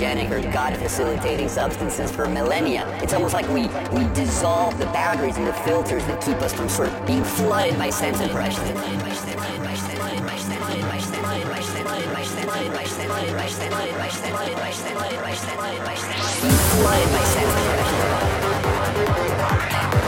entheogenic or God-facilitating substances for millennia. It's almost like we, we dissolve the boundaries and the filters that keep us from sort of being flooded by sense impressions. Being flooded by sense hallucination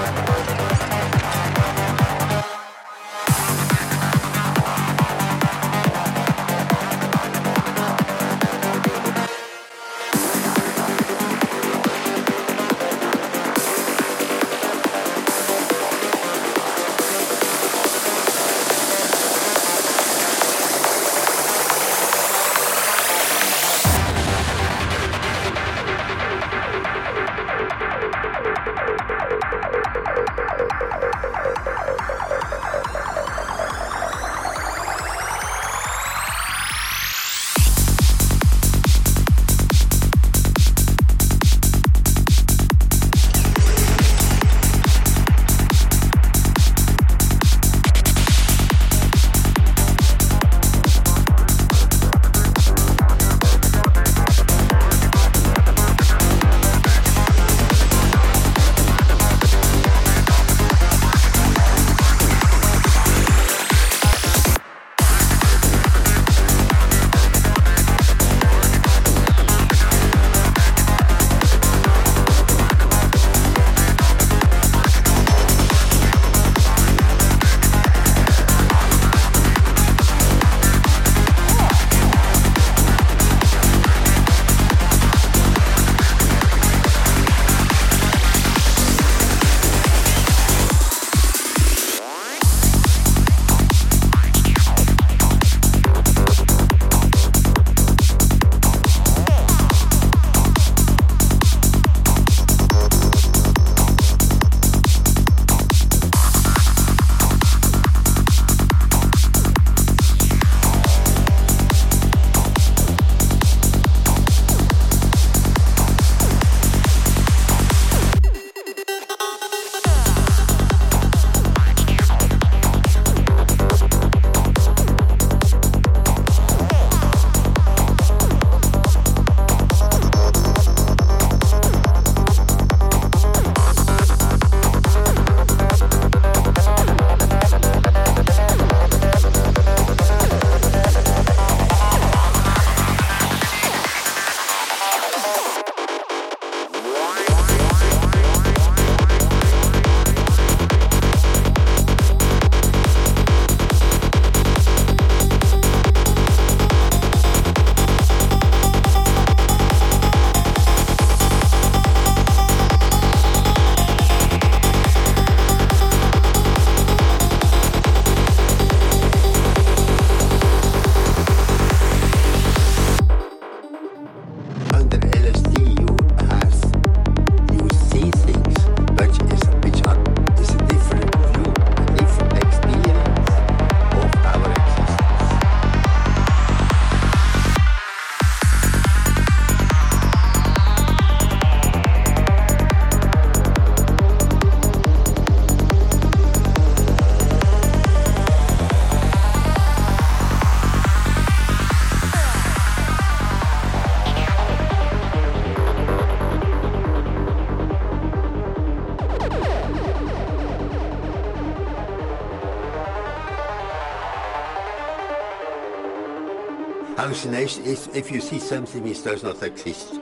if you see something which does not exist.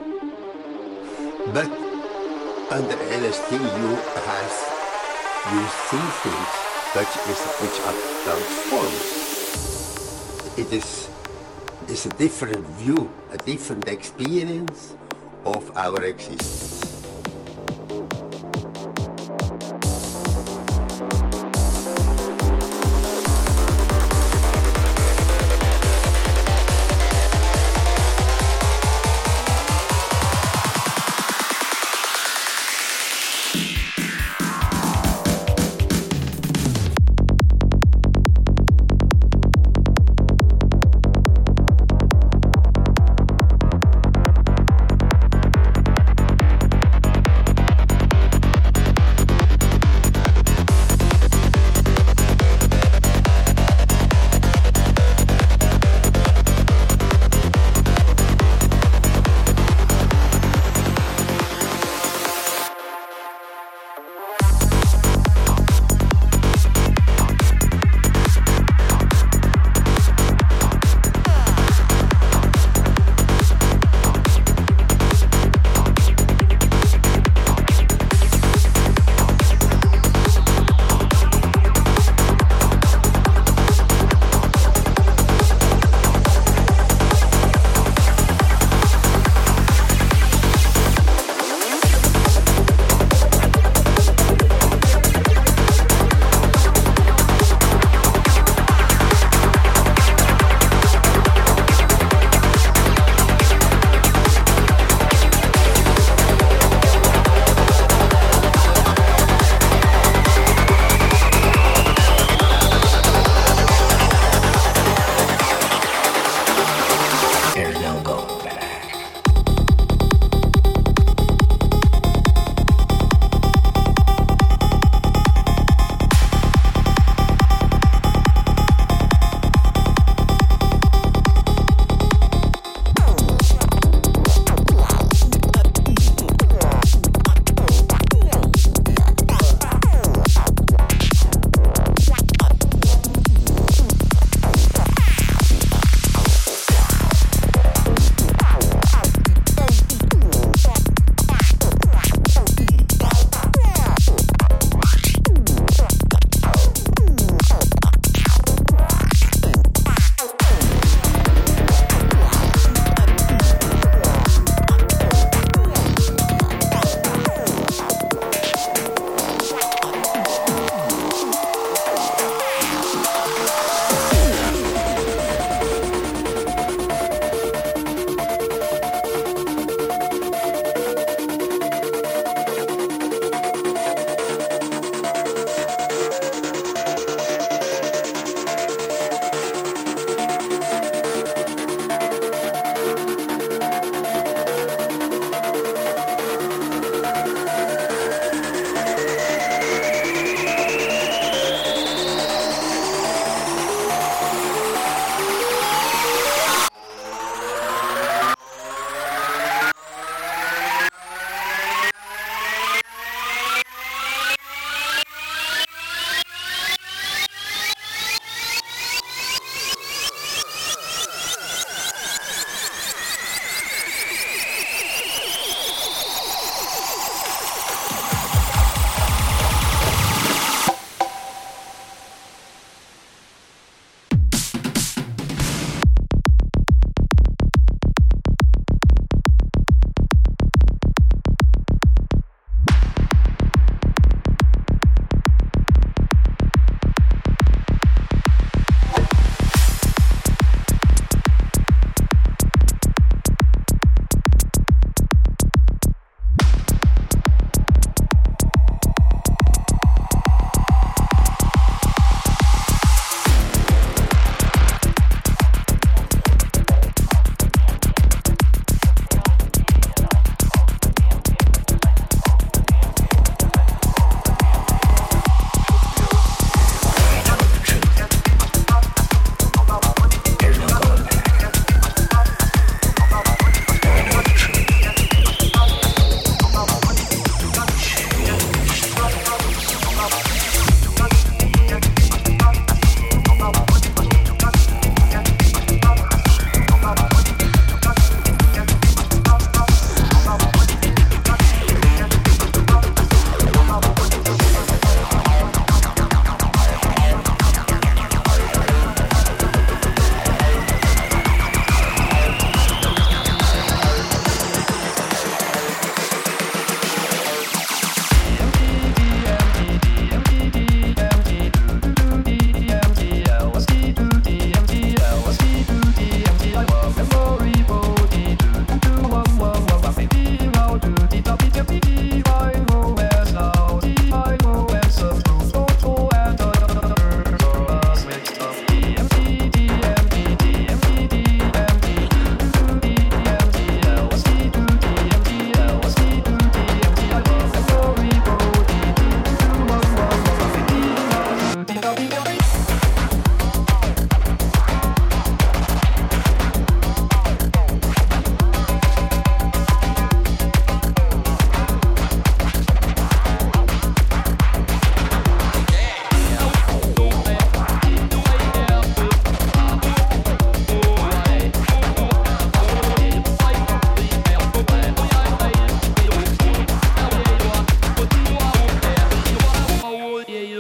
But under LSD you have you see things which is which are transformed. It is is a different view, a different experience of our existence.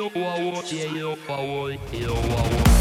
yo, eu, eu, eu, yo, eu, eu, yo, eu, eu,